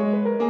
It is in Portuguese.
Música